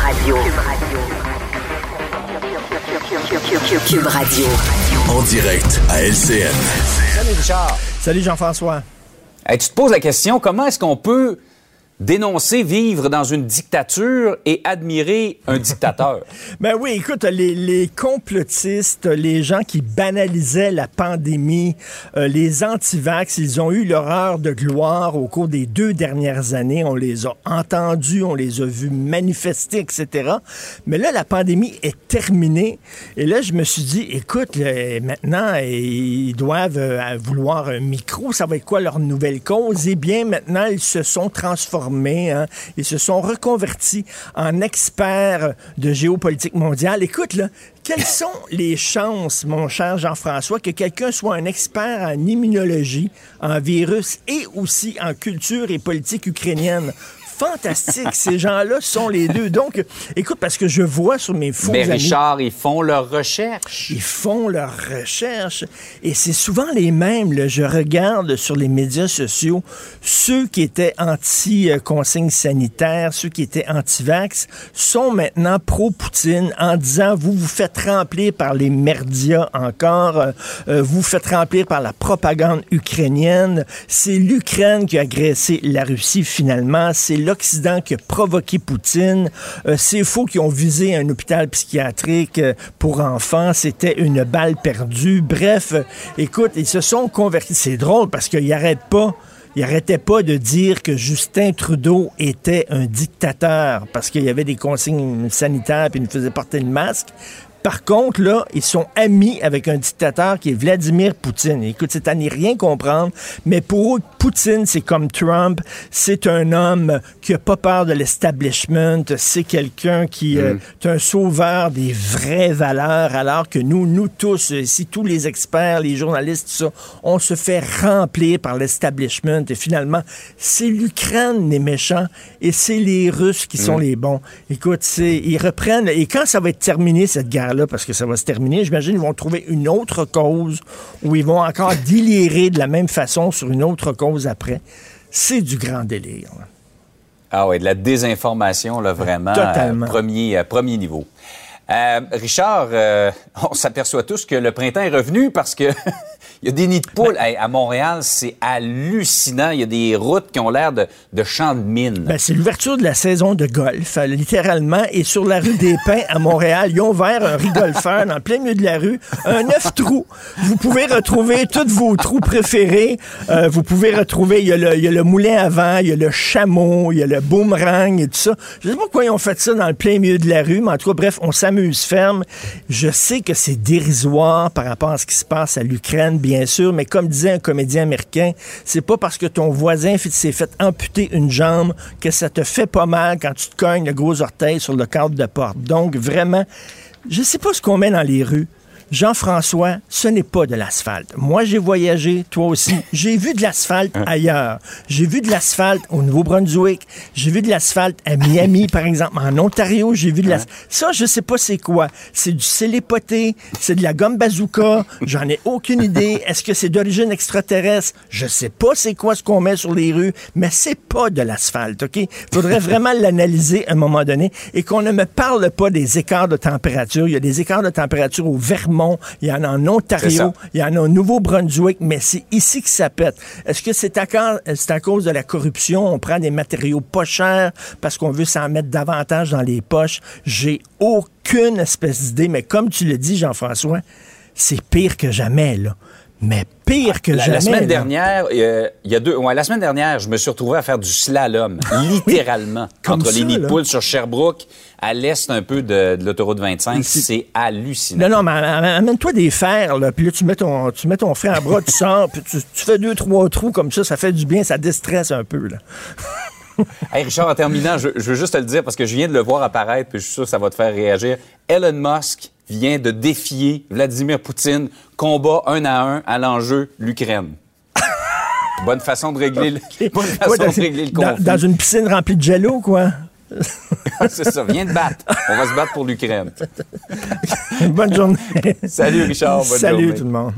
Cube Radio. Cube Radio. En direct à LCN. Salut Richard. Salut Jean-François. Hey, tu te poses la question, comment est-ce qu'on peut dénoncer vivre dans une dictature et admirer un dictateur. ben oui, écoute, les, les, complotistes, les gens qui banalisaient la pandémie, euh, les antivax, ils ont eu l'horreur de gloire au cours des deux dernières années. On les a entendus, on les a vus manifester, etc. Mais là, la pandémie est terminée. Et là, je me suis dit, écoute, maintenant, ils doivent euh, vouloir un micro. Ça va être quoi leur nouvelle cause? Eh bien, maintenant, ils se sont transformés Hein. Ils se sont reconvertis en experts de géopolitique mondiale. Écoute, là, quelles sont les chances, mon cher Jean-François, que quelqu'un soit un expert en immunologie, en virus et aussi en culture et politique ukrainienne? Fantastique. Ces gens-là sont les deux. Donc, écoute, parce que je vois sur mes faux Mais Richard, ils font leur recherche. Ils font leur recherche. Et c'est souvent les mêmes. Là. Je regarde sur les médias sociaux ceux qui étaient anti-consignes sanitaires, ceux qui étaient anti-vax, sont maintenant pro-Poutine en disant, vous vous faites remplir par les merdias encore, euh, euh, vous vous faites remplir par la propagande ukrainienne. C'est l'Ukraine qui a agressé la Russie finalement. C'est l'Occident qui a provoqué Poutine. Euh, c'est faux qu'ils ont visé un hôpital psychiatrique euh, pour enfants. C'était une balle perdue. Bref, euh, écoute, ils se sont convertis. C'est drôle parce qu'ils n'arrêtent pas. Pas de dire que Justin Trudeau était un dictateur parce qu'il y avait des consignes sanitaires et il nous faisait porter le masque. Par contre, là, ils sont amis avec un dictateur qui est Vladimir Poutine. Écoute, c'est à n'y rien comprendre, mais pour eux, Poutine, c'est comme Trump. C'est un homme qui a pas peur de l'establishment. C'est quelqu'un qui euh, mm. est un sauveur des vraies valeurs, alors que nous, nous tous, ici, tous les experts, les journalistes, tout ça, on se fait remplir par l'establishment. Et finalement, c'est l'Ukraine les méchants et c'est les Russes qui sont mm. les bons. Écoute, ils reprennent. Et quand ça va être terminé, cette guerre, là parce que ça va se terminer. J'imagine qu'ils vont trouver une autre cause où ils vont encore délirer de la même façon sur une autre cause après. C'est du grand délire. Ah oui, de la désinformation, là, vraiment. Totalement. premier, euh, premier niveau. Euh, Richard, euh, on s'aperçoit tous que le printemps est revenu parce que il y a des nids de poules. Ben- à Montréal, c'est hallucinant. Il y a des routes qui ont l'air de, de champs de mine. Ben, c'est l'ouverture de la saison de golf, euh, littéralement. Et sur la rue des Pins à Montréal, ils ont ouvert un rigolfeur dans le plein milieu de la rue. Un neuf trous. Vous pouvez retrouver tous vos trous préférés. vous pouvez retrouver, il y, a le, il y, a le, moulin à vent, il y a le chameau, il y a le boomerang et tout ça. Je sais pas pourquoi ils ont fait ça dans le plein milieu de la rue, mais en tout cas, bref, on s'amuse ferme. Je sais que c'est dérisoire par rapport à ce qui se passe à l'Ukraine, bien sûr, mais comme disait un comédien américain, c'est pas parce que ton voisin s'est fait amputer une jambe que ça te fait pas mal quand tu te cognes le gros orteil sur le cadre de porte. Donc, vraiment, je sais pas ce qu'on met dans les rues. Jean-François, ce n'est pas de l'asphalte. Moi, j'ai voyagé, toi aussi. J'ai vu de l'asphalte hein? ailleurs. J'ai vu de l'asphalte au Nouveau-Brunswick. J'ai vu de l'asphalte à Miami, par exemple. En Ontario, j'ai vu de l'asphalte. Hein? Ça, je sais pas c'est quoi. C'est du célépoté, c'est de la gomme bazooka. J'en ai aucune idée. Est-ce que c'est d'origine extraterrestre? Je sais pas c'est quoi ce qu'on met sur les rues, mais c'est pas de l'asphalte, OK? Faudrait vraiment l'analyser à un moment donné et qu'on ne me parle pas des écarts de température. Il y a des écarts de température au Vermont il y en a en Ontario, il y en a au Nouveau-Brunswick, mais c'est ici que ça pète. Est-ce que c'est à, à, cause de la corruption? On prend des matériaux pas chers parce qu'on veut s'en mettre davantage dans les poches? J'ai aucune espèce d'idée, mais comme tu le dis, Jean-François, c'est pire que jamais, là mais pire que la, jamais. La semaine dernière, il y a deux, ouais, la semaine dernière, je me suis retrouvé à faire du slalom, littéralement, entre les nids de poules sur Sherbrooke, à l'est un peu de, l'autoroute 25. C'est hallucinant. Non, non, mais amène-toi des fers, là, puis là, tu mets ton, tu mets ton frère à bras, tu sors, puis tu, tu, fais deux, trois trous comme ça, ça fait du bien, ça déstresse un peu, là. hey, Richard, en terminant, je, veux juste te le dire parce que je viens de le voir apparaître, puis je suis sûr que ça va te faire réagir. Elon Musk vient de défier Vladimir Poutine, combat un à un à l'enjeu l'Ukraine. Bonne façon de régler, le, bonne façon de régler le conflit. Dans, une piscine remplie de jello, quoi. C'est ça, viens de battre. On va se battre pour l'Ukraine. Bonne journée. Salut Richard, bonne Salut tout le monde.